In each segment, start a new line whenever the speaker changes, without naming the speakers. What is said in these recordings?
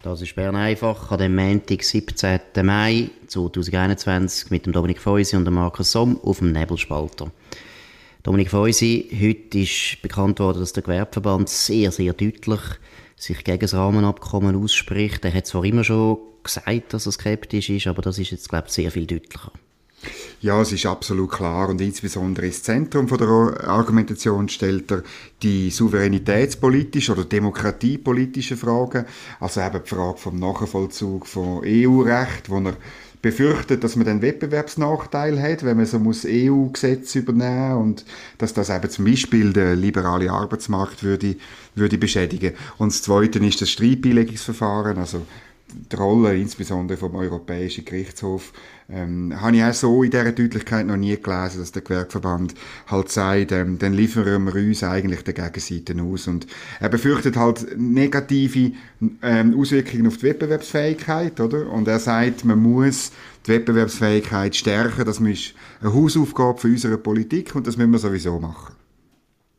Das ist Bern einfach an dem Montag, 17. Mai 2021 mit dem Dominik Feusi und dem Markus Somm auf dem Nebelspalter. Dominik Feusi, heute ist bekannt worden, dass der Gewerbeverband sehr, sehr deutlich sich gegen das Rahmenabkommen ausspricht. Er hat zwar immer schon gesagt, dass er skeptisch ist, aber das ist jetzt, glaube ich, sehr viel deutlicher.
Ja, es ist absolut klar. Und insbesondere ins Zentrum von der Argumentation stellt er die souveränitätspolitische oder demokratiepolitische Fragen, also eben die Frage vom Nachvollzug von EU-Recht, wo er befürchtet, dass man den Wettbewerbsnachteil hat, wenn man so muss EU-Gesetze übernehmen und dass das eben zum Beispiel der liberale Arbeitsmarkt würde, würde beschädigen. Und das Zweite ist das Streitbeilegungsverfahren, also die Rolle insbesondere vom Europäischen Gerichtshof ähm, habe ich auch so in dieser Deutlichkeit noch nie gelesen, dass der Gewerkverband halt sagt, ähm, dann liefern wir uns eigentlich der Gegenseite aus und er befürchtet halt negative ähm, Auswirkungen auf die Wettbewerbsfähigkeit, oder? Und er sagt, man muss die Wettbewerbsfähigkeit stärken, das ist eine Hausaufgabe für unsere Politik und das müssen wir sowieso machen.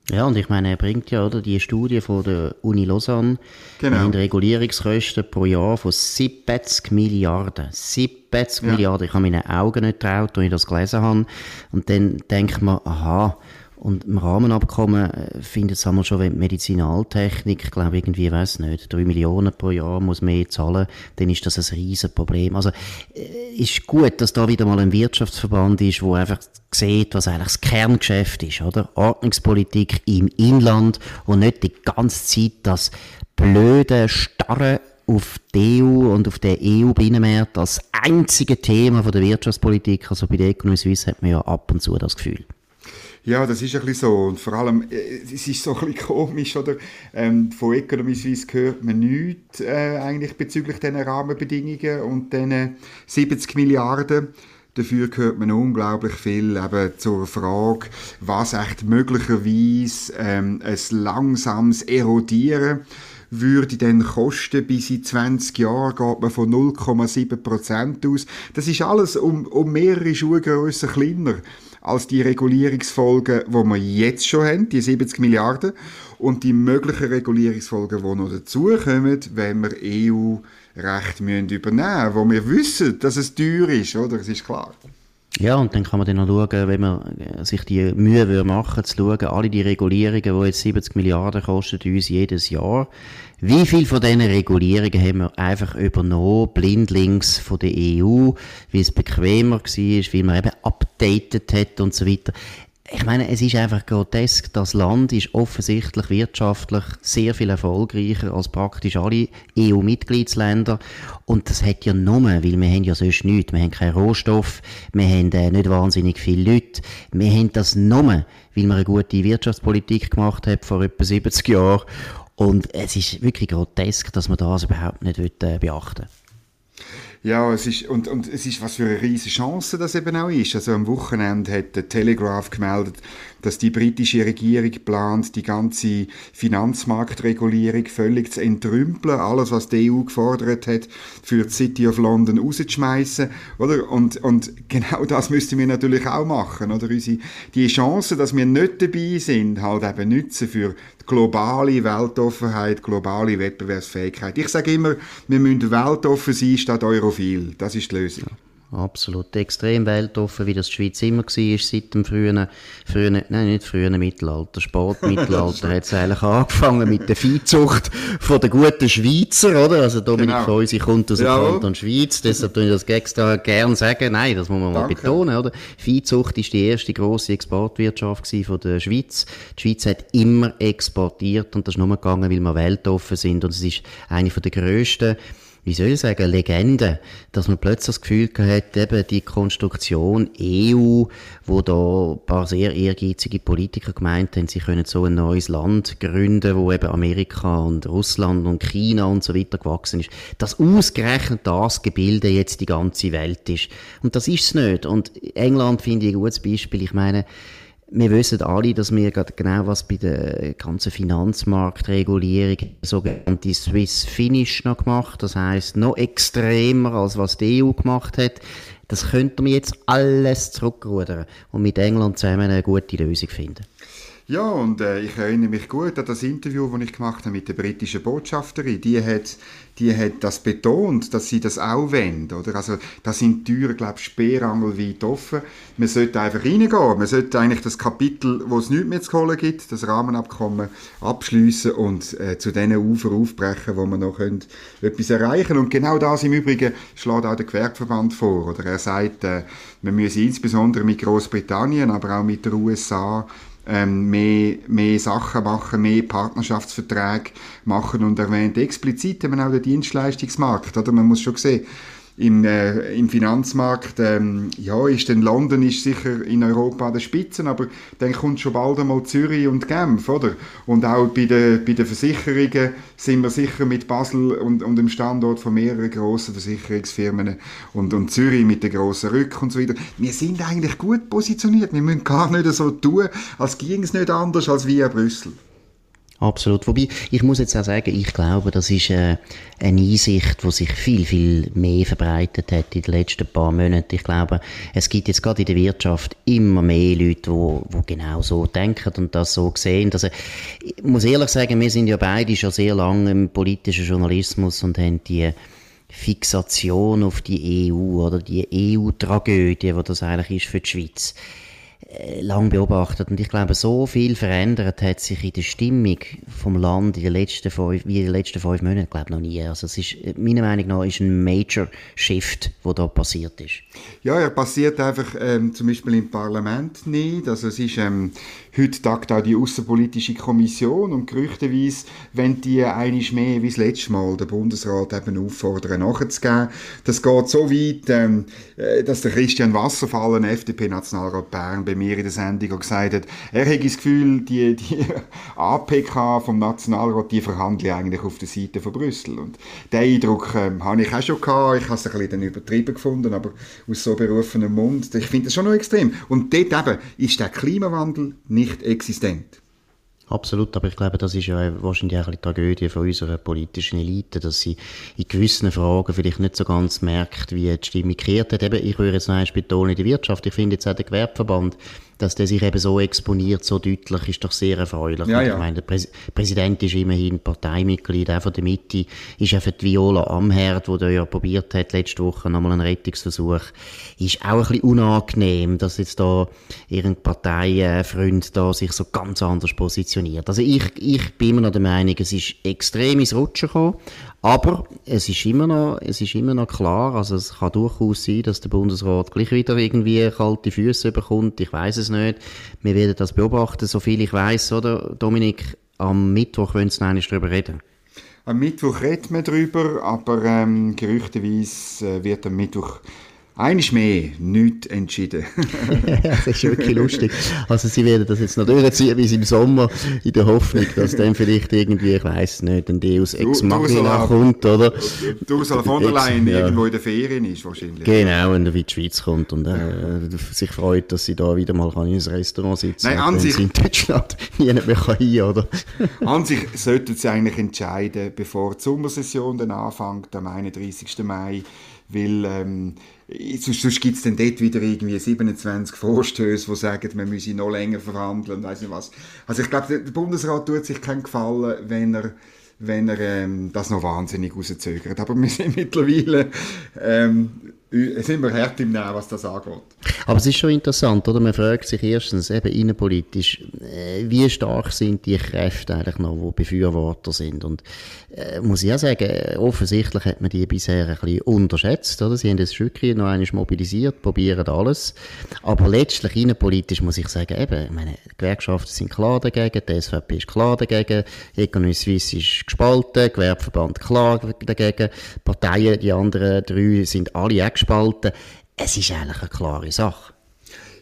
Ja, und ich meine, er bringt ja oder, die Studie von der Uni Lausanne. Genau. Haben Regulierungskosten pro Jahr von 70 Milliarden. 70 ja. Milliarden. Ich habe meinen Augen nicht getraut, als ich das gelesen habe. Und dann denkt man, aha, und im Rahmenabkommen äh, findet es einmal schon, wenn die Medizinaltechnik, ich glaube irgendwie, weiß nicht, drei Millionen pro Jahr muss mehr zahlen, dann ist das ein riesen Problem. Also, äh, ist gut, dass da wieder mal ein Wirtschaftsverband ist, wo einfach sieht, was eigentlich das Kerngeschäft ist, oder? Ordnungspolitik im Inland und nicht die ganze Zeit das blöde, starre auf die EU und auf den EU-Binnenmarkt als einzige Thema von der Wirtschaftspolitik. Also bei der Economy Suisse hat man ja ab und zu das Gefühl.
Ja, das ist ein bisschen so. Und vor allem, äh, es ist so ein bisschen komisch, oder? Ähm, von Economy Suisse hört man nichts äh, eigentlich bezüglich diesen Rahmenbedingungen und diesen 70 Milliarden. Dafür hört man unglaublich viel eben zur Frage, was echt möglicherweise ähm, ein langsames Erodieren würde dann kosten, bis in 20 Jahren geht man von 0,7% aus. Das ist alles um, um mehrere Schuhgrössen kleiner als die Regulierungsfolgen, die wir jetzt schon haben, die 70 Milliarden, und die möglichen Regulierungsfolgen, die noch dazukommen, wenn wir EU-Recht übernehmen müssen, wo wir wissen, dass es teuer ist, oder? Das ist klar.
Ja, und dann kann man dann noch schauen, wenn man äh, sich die Mühe würde machen, zu schauen, alle die Regulierungen, die jetzt 70 Milliarden kosten uns jedes Jahr, wie viel von diesen Regulierungen haben wir einfach übernommen, blindlings von der EU, weil es bequemer war, weil man eben updated hat und so weiter. Ich meine, es ist einfach grotesk. Das Land ist offensichtlich wirtschaftlich sehr viel erfolgreicher als praktisch alle EU-Mitgliedsländer. Und das hat ja nur, weil wir haben ja sonst nichts. Wir haben keinen Rohstoff, wir haben äh, nicht wahnsinnig viele Leute. Wir haben das nur, weil wir eine gute Wirtschaftspolitik gemacht haben vor etwa 70 Jahren. Und es ist wirklich grotesk, dass man das überhaupt nicht äh, beachten will.
Ja, es ist, und, und es ist was für eine riesige Chance das eben auch ist. Also am Wochenende hat der Telegraph gemeldet, dass die britische Regierung plant, die ganze Finanzmarktregulierung völlig zu entrümpeln, alles, was die EU gefordert hat, für die City of London rauszuschmeißen, oder? Und, und genau das müssten wir natürlich auch machen, oder? Unsere, die Chance, dass wir nicht dabei sind, halt eben nützen für globale Weltoffenheit, globale Wettbewerbsfähigkeit. Ich sage immer, wir müssen weltoffen sein statt europhil. Das ist die Lösung. Ja.
Absolut. Extrem weltoffen, wie das die Schweiz immer war, seit dem frühen, frühen, nein, nicht frühen Mittelalter, Spätmittelalter hat es eigentlich angefangen mit der Viehzucht von der guten Schweizer, oder? Also Dominik genau. Feusi kommt aus dem ja. Kanton Schweiz, deshalb tue ich das extra gern sagen. Nein, das muss man Danke. mal betonen, oder? Viehzucht ist die erste grosse Exportwirtschaft von der Schweiz. Die Schweiz hat immer exportiert und das ist nur gegangen, weil wir weltoffen sind und es ist eine der grössten wie soll ich sagen, Legende, dass man plötzlich das Gefühl hat, eben die Konstruktion EU, wo da ein paar sehr ehrgeizige Politiker gemeint haben, sie können so ein neues Land gründen, wo eben Amerika und Russland und China und so weiter gewachsen ist, dass ausgerechnet das Gebilde jetzt die ganze Welt ist. Und das ist es nicht. Und England finde ich ein gutes Beispiel. Ich meine, wir wissen alle, dass wir gerade genau was bei der ganzen Finanzmarktregulierung, sogenannte Swiss Finish noch gemacht, das heißt noch extremer als was die EU gemacht hat. Das könnten wir jetzt alles zurückrudern und mit England zusammen eine gute Lösung finden.
Ja, und äh, ich erinnere mich gut an das Interview, das ich gemacht habe mit der britischen Botschafterin. Die hat, die hat das betont, dass sie das auch wollen. Oder? Also, da sind die Türen, glaube ich, sperrangelweit offen. Man sollte einfach reingehen. Man sollte eigentlich das Kapitel, wo es nichts mehr zu holen gibt, das Rahmenabkommen, abschließen und äh, zu diesen Ufer aufbrechen, wo man noch etwas erreichen. Und genau das im Übrigen schlägt auch der Gewerkverband vor. Oder er sagt, äh, man müsse insbesondere mit Großbritannien, aber auch mit den USA ähm, mehr, mehr Sachen machen, mehr Partnerschaftsverträge machen und erwähnt explizit eben auch den Dienstleistungsmarkt. Oder? Man muss schon sehen, im, äh, im Finanzmarkt, ähm, ja, ist denn London ist sicher in Europa an der Spitze, aber dann kommt schon bald einmal Zürich und Genf, oder? Und auch bei den, bei den Versicherungen sind wir sicher mit Basel und, und dem Standort von mehreren grossen Versicherungsfirmen und, und Zürich mit den grossen Rück und so weiter. Wir sind eigentlich gut positioniert. Wir müssen gar nicht so tun, als ging es nicht anders als wie in Brüssel.
Absolut. Wobei, ich muss jetzt auch sagen, ich glaube, das ist äh, eine Einsicht, die sich viel, viel mehr verbreitet hat in den letzten paar Monaten. Ich glaube, es gibt jetzt gerade in der Wirtschaft immer mehr Leute, die, die genau so denken und das so sehen. Also, ich muss ehrlich sagen, wir sind ja beide schon sehr lange im politischen Journalismus und haben die Fixation auf die EU oder die EU-Tragödie, die das eigentlich ist für die Schweiz lang beobachtet und ich glaube, so viel verändert hat sich in der Stimmung vom Land in den letzten fünf, wie in den letzten fünf Monaten, glaube noch nie. Also es ist, meiner Meinung nach, ist ein Major Shift, der da passiert ist.
Ja, er passiert einfach ähm, zum Beispiel im Parlament nicht. Also es ist ähm, heute tagt auch die Außenpolitische Kommission und gerüchteweise wenn die einiges mehr wie das letzte Mal den Bundesrat eben auffordern, nachzugeben. Das geht so weit, ähm, äh, dass der Christian Wasserfall, ein FDP-Nationalrat Bern, bei mir in der Sendung gesagt hat, er hätte das Gefühl, die, die APK vom Nationalrat, die verhandeln eigentlich auf der Seite von Brüssel. Und den Eindruck ähm, habe ich auch schon gehabt. Ich habe es ein bisschen übertrieben gefunden, aber aus so berufenem Mund. Ich finde das schon noch extrem. Und dort eben ist der Klimawandel nicht existent.
Absolut, aber ich glaube, das ist ja wahrscheinlich auch eine Tragödie von unserer politischen Elite, dass sie in gewissen Fragen vielleicht nicht so ganz merkt, wie die Stimme gekehrt hat. Eben, ich würde jetzt noch einmal betonen, in der Wirtschaft, ich finde jetzt auch der Gewerbeverband, dass der sich eben so exponiert, so deutlich, ist doch sehr erfreulich. Ja, ja. Ich meine, der Präs Präsident ist immerhin Parteimitglied, auch von der Mitte, ist einfach die Viola Amherd, die ja probiert hat, letzte Woche nochmal einen Rettungsversuch, ist auch ein bisschen unangenehm, dass jetzt da irgendein Parteifreund da sich so ganz anders positioniert. Also ich, ich bin immer noch der Meinung, es ist extrem ins Rutschen gekommen, aber es ist immer noch, es ist immer noch klar, also es kann durchaus sein, dass der Bundesrat gleich wieder irgendwie kalte Füße bekommt. Ich weiß es nicht. Wir werden das beobachten, so viel ich weiß, oder Dominik? Am Mittwoch wollen Sie noch darüber reden.
Am Mittwoch reden wir darüber, aber ähm, gerüchteweise äh, wird am Mittwoch Eines mehr, nichts entschieden.
das ist wirklich lustig. Also sie werden das jetzt noch durchziehen bis im Sommer, in der Hoffnung, dass dann vielleicht irgendwie, ich weiß nicht, ein Deus Ex Machina kommt, oder?
Ursula von der Leyen ja. irgendwo in der Ferien ist wahrscheinlich.
Genau, wenn er in die Schweiz kommt und äh, sich freut, dass sie da wieder mal in ein Restaurant sitzen
kann. Nein, an sich...
in Deutschland niemand mehr kann hin, oder?
an sich sollten sie eigentlich entscheiden, bevor die Sommersession dann anfängt, am 31. Mai, weil ähm, sonst, sonst gibt es dann dort wieder irgendwie 27 Vorstöße, die sagen, man müsse noch länger verhandeln und weiss nicht was. Also ich glaube, der Bundesrat tut sich keinen Gefallen, wenn er wenn er ähm, das noch wahnsinnig rauszögert. Aber wir sind mittlerweile ähm, sind wir hart im Nehmen, was das angeht.
Aber es ist schon interessant, oder? Man fragt sich erstens eben innenpolitisch, äh, wie stark sind die Kräfte eigentlich noch, die Befürworter sind? Und äh, muss ich auch sagen, offensichtlich hat man die bisher ein bisschen unterschätzt, oder? Sie haben das Stückchen noch einmal mobilisiert, probieren alles. Aber letztlich innenpolitisch muss ich sagen, eben, meine, die Gewerkschaften sind klar dagegen, die SVP ist klar dagegen, Economy Suisse ist gespalten, Gewerbeverband klar dagegen, Parteien, die anderen drei sind alle auch gespalten. Es ist eigentlich eine klare Sache.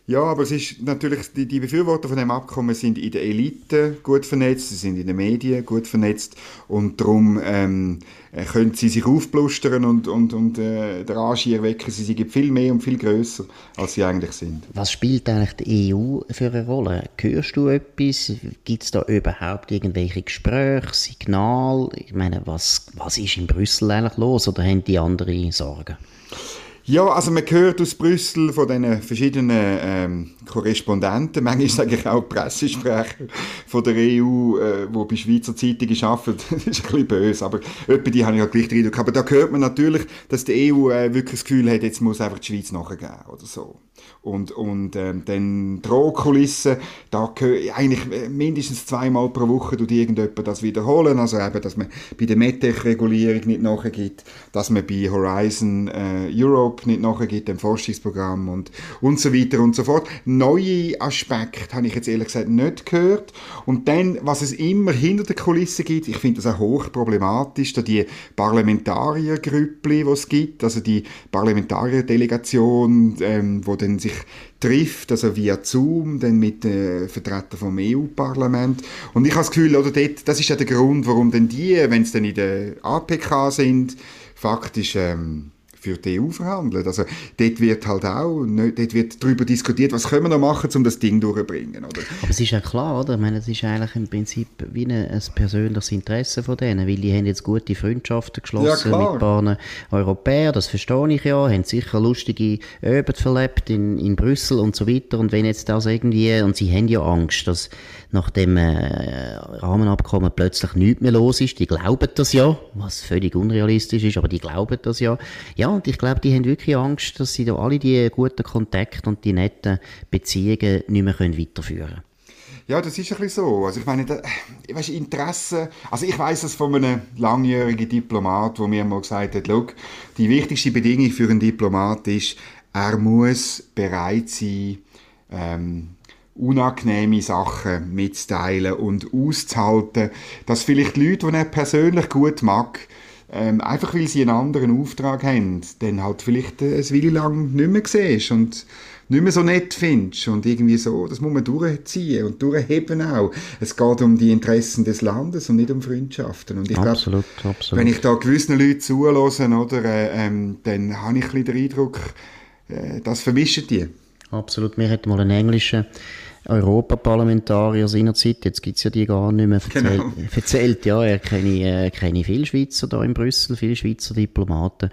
Ja, aber es ist natürlich, die, die Befürworter von dem Abkommen sind in der Elite gut vernetzt, sie sind in den Medien gut vernetzt und darum ähm, äh, können sie sich aufblustern und, und, und äh, der Angier wecken, sie sind viel mehr und viel größer, als sie eigentlich sind.
Was spielt eigentlich die EU für eine Rolle? Hörst du etwas? Gibt es da überhaupt irgendwelche Gespräche, Signale? Ich meine, was, was ist in Brüssel eigentlich los oder haben die andere Sorgen?
Ja, also man hört aus Brüssel von den verschiedenen ähm, Korrespondenten, manchmal sage ich auch Pressesprecher von der EU, äh, die bei Schweizer Zeitungen arbeiten, das ist ein bisschen böse, aber etwa die habe ich ja gleich den Eindruck. Aber da hört man natürlich, dass die EU äh, wirklich das Gefühl hat, jetzt muss einfach die Schweiz nachgeben oder so. Und, und ähm, dann Drohkulissen, da eigentlich äh, mindestens zweimal pro Woche tut irgendjemand das wiederholen, also eben, dass man bei der MedTech-Regulierung nicht nachgibt, dass man bei Horizon äh, Europe nicht nachgibt, dem Forschungsprogramm und, und so weiter und so fort. Neue Aspekte habe ich jetzt ehrlich gesagt nicht gehört. Und dann, was es immer hinter der Kulisse gibt, ich finde das auch hochproblematisch, da die Parlamentariergrüppli, die es gibt, also die Parlamentarierdelegation, ähm, wo dann sich trifft, also via Zoom, dann mit den Vertretern vom EU-Parlament. Und ich habe das Gefühl, oder dort, das ist ja der Grund, warum denn die, wenn sie dann in der APK sind, faktisch ähm, für die EU verhandeln. Also dort wird halt auch, nicht, dort wird darüber diskutiert, was können wir noch machen, um das Ding durchzubringen, oder?
Aber es ist ja klar, oder? Ich meine, es ist eigentlich im Prinzip wie ein, ein persönliches Interesse von denen, weil die haben jetzt gute Freundschaften geschlossen ja, mit ein paar Europäern, das verstehe ich ja, haben sicher lustige Öben verlebt in, in Brüssel und so weiter und wenn jetzt das irgendwie, und sie haben ja Angst, dass nach dem äh, Rahmenabkommen plötzlich nichts mehr los ist. Die glauben das ja, was völlig unrealistisch ist, aber die glauben das ja. Ja, und ich glaube, die haben wirklich Angst, dass sie da alle die guten Kontakte und die netten Beziehungen nicht mehr können weiterführen können.
Ja, das ist ein bisschen so. Also ich meine, da, weißt, Interesse, also ich weiß es von einem langjährigen Diplomat, der mir mal gesagt hat, Look, die wichtigste Bedingung für einen Diplomat ist, er muss bereit sein, ähm, unangenehme Sachen mitzuteilen und auszuhalten, dass vielleicht Leute, die er persönlich gut mag, ähm, einfach weil sie einen anderen Auftrag haben, dann halt vielleicht äh, eine Weile lang nicht mehr siehst und nicht mehr so nett findest und irgendwie so, das muss man durchziehen und durchheben auch. Es geht um die Interessen des Landes und nicht um Freundschaften. Und ich
absolut, glaub, absolut.
wenn ich da gewissen Leuten zuhöre, oder, äh, ähm, dann habe ich ein bisschen den Eindruck, äh, das vermischen die.
Absolut. Mir hat mal einen englischen Europaparlamentarier seinerzeit, jetzt gibt es ja die gar nicht mehr, erzählt, genau. erzählt ja, er kenne, äh, kenne viele Schweizer da in Brüssel, viele Schweizer Diplomaten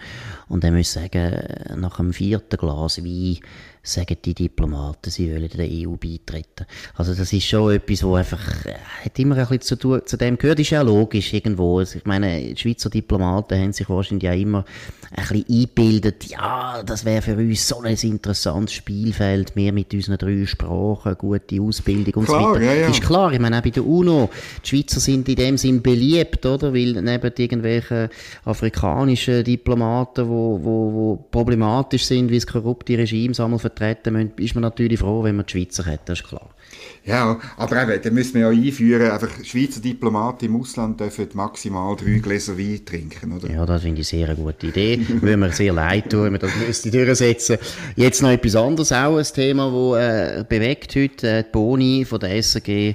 und er muss sagen, nach dem vierten Glas Wein sagen die Diplomaten, sie wollen der EU beitreten. Also das ist schon etwas, wo einfach, äh, hat immer ein bisschen zu, tun, zu dem gehört, ist ja logisch irgendwo. Also ich meine, die Schweizer Diplomaten haben sich wahrscheinlich auch immer ein bisschen eingebildet, ja, das wäre für uns so ein interessantes Spielfeld, mehr mit unseren drei Sprachen, gute Ausbildung und klar, so weiter. Ja, ja. Ist klar, ich meine auch bei der UNO, die Schweizer sind in dem Sinn beliebt, oder? Weil neben irgendwelchen afrikanischen Diplomaten, wo, wo, wo problematisch sind, wie das korrupte Regime einmal vertreten müssen, ist man natürlich froh, wenn man die Schweizer hat, das ist klar.
Ja, aber eben, dann müssen wir ja einführen, einfach Schweizer Diplomaten im Ausland dürfen maximal drei Gläser Wein trinken, oder?
Ja, das finde ich sehr eine gute Idee. Würde mir sehr leid tun, wenn wir das müsste durchsetzen. Jetzt noch etwas anderes, auch ein Thema, das äh, bewegt heute, äh, die Boni von der SRG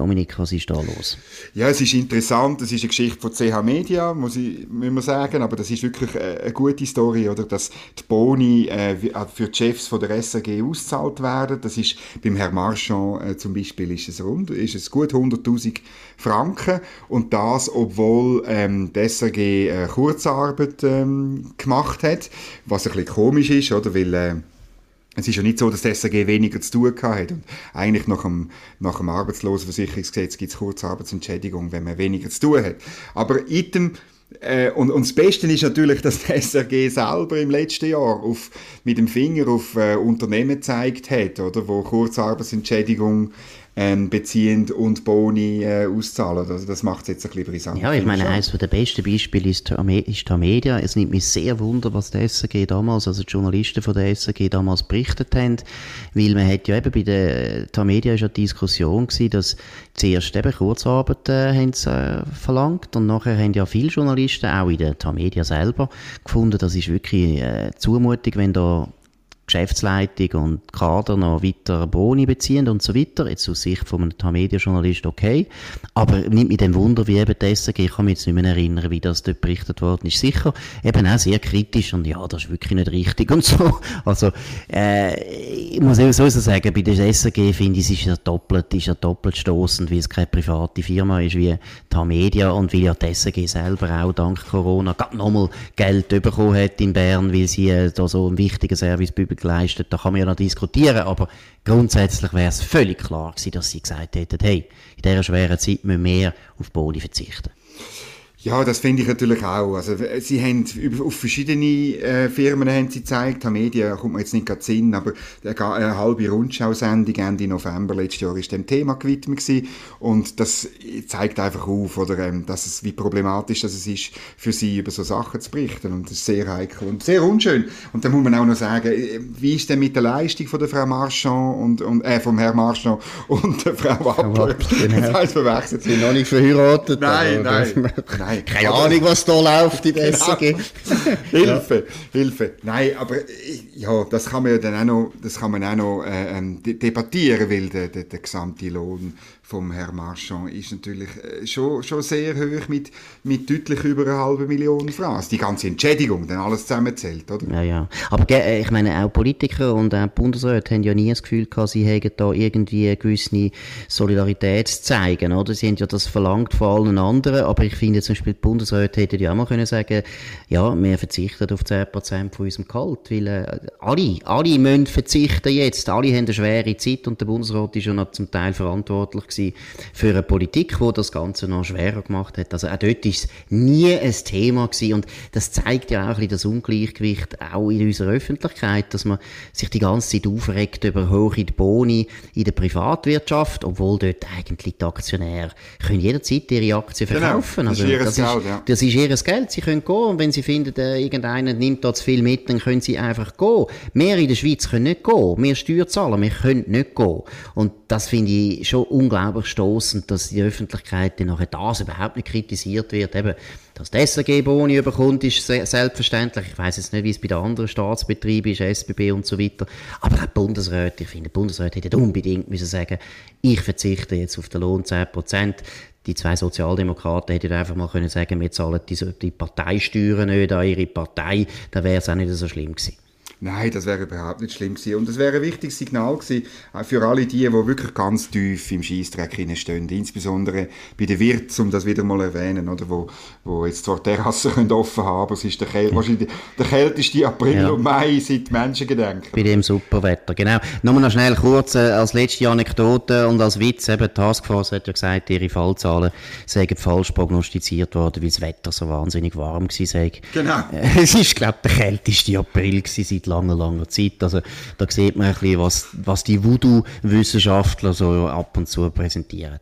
Dominik, was ist da los?
Ja, es ist interessant. Es ist eine Geschichte von CH Media, muss, ich, muss man sagen. Aber das ist wirklich eine gute Story, oder? Dass die Boni äh, äh für die Chefs von der SRG ausgezahlt werden. Das ist beim Herrn Marchand äh, zum Beispiel ist es rund, ist es gut 100.000 Franken. Und das, obwohl ähm, die SRG äh, Kurzarbeit ähm, gemacht hat. Was ein bisschen komisch ist, oder? Weil, äh, es ist ja nicht so, dass die SAG weniger zu tun hat. Und eigentlich nach dem, nach dem Arbeitslosenversicherungsgesetz gibt es Kurzarbeitsentschädigung, wenn man weniger zu tun hat. Aber item, äh, und, und das Beste ist natürlich, dass die SRG selber im letzten Jahr auf, mit dem Finger auf äh, Unternehmen gezeigt hat, oder, wo Kurzarbeitsentschädigung ähm, beziehend und Boni äh, auszahlen. Also das macht es jetzt ein bisschen brisant.
Ja, ich meine, eines der besten Beispiele ist, ist Tamedia. Es nimmt mich sehr wunder, was der SRG damals, also die Journalisten von der SRG damals berichtet haben, weil man hat ja eben bei der Tamedia ist ja die Diskussion gewesen, dass zuerst eben Kurzarbeit äh, haben sie, äh, verlangt und nachher haben ja viele Journalisten, auch in der Tamedia selber, gefunden, das ist wirklich äh, Zumutung, wenn da Geschäftsleitung und Kader noch weiter Boni beziehen und so weiter. Jetzt aus Sicht von einem Tamedia-Journalist okay. Aber nicht mit dem Wunder, wie eben das SRG, ich kann mich jetzt nicht mehr erinnern, wie das dort berichtet worden ist. Sicher eben auch sehr kritisch und ja, das ist wirklich nicht richtig und so. Also, äh, ich muss eben so sagen, bei der SRG finde ich, es ist ja doppelt, ist ja doppelt stoßend, weil es keine private Firma ist wie Tamedia und weil ja die SRG selber auch dank Corona gerade nochmal Geld bekommen hat in Bern, weil sie äh, da so einen wichtigen Service geleistet. Da kann man ja noch diskutieren, aber grundsätzlich wäre es völlig klar gewesen, dass sie gesagt hätten, hey, in dieser schweren Zeit müssen wir mehr auf Boni verzichten.
Ja, das finde ich natürlich auch. Also, sie haben auf verschiedene äh, Firmen haben sie gezeigt. Die Medien kommt man jetzt nicht gerade Sinn, aber eine, eine halbe Rundschau-Sendung Ende November letztes Jahr ist dem Thema gewidmet gewesen. Und das zeigt einfach auf, oder, ähm, dass es, wie problematisch das es ist, für sie über so Sachen zu berichten. Und das ist sehr heikel und sehr unschön. Und dann muss man auch noch sagen, äh, wie ist denn mit der Leistung von der Frau Marchand und, und äh, vom Herrn Marchand und der Frau Wappler? Genau.
Das heißt, verwechselt. Sie sind noch nicht verheiratet.
Nein, nein.
Nein, keine aber, Ahnung, was da läuft in der genau. SAG.
Hilfe, ja. Hilfe. Nein, aber ja, das kann man ja dann auch noch, das kann man auch noch äh, ähm, debattieren, weil der, der, der gesamte Lohn vom Herrn Marchand ist natürlich äh, schon, schon sehr hoch mit, mit deutlich über einer halben Million. Also die ganze Entschädigung, dann alles zusammenzählt, oder?
Ja, ja. Aber äh, ich meine, auch Politiker und auch Bundesräte haben ja nie das Gefühl gehabt, sie hätten da irgendwie eine gewisse Solidarität zu zeigen, oder? Sie haben ja das verlangt von allen anderen, aber ich finde zum Beispiel, die Bundesräte hätten ja auch mal können sagen, ja, wir verzichten auf 10% von unserem Gehalt, weil äh, alle, alle müssen verzichten jetzt, alle haben eine schwere Zeit und der Bundesrat ist ja noch zum Teil verantwortlich gewesen für eine Politik, die das Ganze noch schwerer gemacht hat. Also auch dort ist es nie ein Thema gewesen. Und das zeigt ja auch ein bisschen das Ungleichgewicht auch in unserer Öffentlichkeit, dass man sich die ganze Zeit aufregt über hohe Boni in der Privatwirtschaft, obwohl dort eigentlich die Aktionäre können jederzeit ihre Aktien genau, verkaufen.
Genau, das
also,
ist ihr das Geld, ja.
Das ist ihr Geld. Sie können gehen und wenn sie finden, äh, irgendeiner nimmt da zu viel mit, dann können sie einfach gehen. Wir in der Schweiz können nicht gehen. Wir Steuerzahler, wir können nicht gehen. Und das finde ich schon unglaublich stoßend, dass die Öffentlichkeit dann nachher das überhaupt nicht kritisiert wird. Eben, dass die SRG Boni überkommt, ist selbstverständlich. Ich weiß jetzt nicht, wie es bei den anderen Staatsbetrieben ist, SBB und so weiter. Aber auch die Bundesräte, ich finde, die Bundesräte hätten unbedingt müssen sagen, ich verzichte jetzt auf den Lohn 10 die zwei Sozialdemokraten hätten einfach mal können sagen, wir zahlen die, die Parteisteuern nicht an ihre Partei, dann wäre es auch nicht so schlimm gewesen.
Nein, das wäre überhaupt nicht schlimm gewesen. Und das wäre ein wichtiges Signal gewesen äh, für alle die, die wirklich ganz tief im Scheissdreck stehen. Insbesondere bei den Wirts, um das wieder mal erwähnen, oder? Wo, wo jetzt zwar Terrassen können offen haben, aber es ist der, Käl wahrscheinlich der kälteste April ja. und Mai seit Menschengedenken.
Bei dem Superwetter, genau. Nur noch schnell kurz äh, als letzte Anekdote und als Witz, eben, die Taskforce hat ja gesagt, ihre Fallzahlen seien falsch prognostiziert worden, weil das Wetter so wahnsinnig warm war.
Genau.
Es ist, glaube ich, der kälteste April seit langer, langer Zeit. Also da sieht man ein bisschen, was, was die Voodoo-Wissenschaftler so ab und zu präsentieren.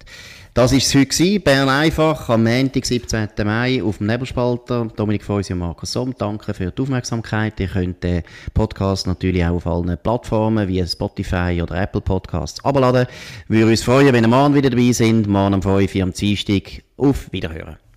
Das war es heute gewesen. Bern einfach am Montag, 17. Mai auf dem Nebelspalter. Dominik Feusi und Markus Somm, danke für die Aufmerksamkeit. Ihr könnt den Podcast natürlich auch auf allen Plattformen wie Spotify oder Apple Podcasts abladen. Wir würden uns freuen, wenn ihr morgen wieder dabei sind. Morgen am 5 Uhr am Dienstag. Auf Wiederhören.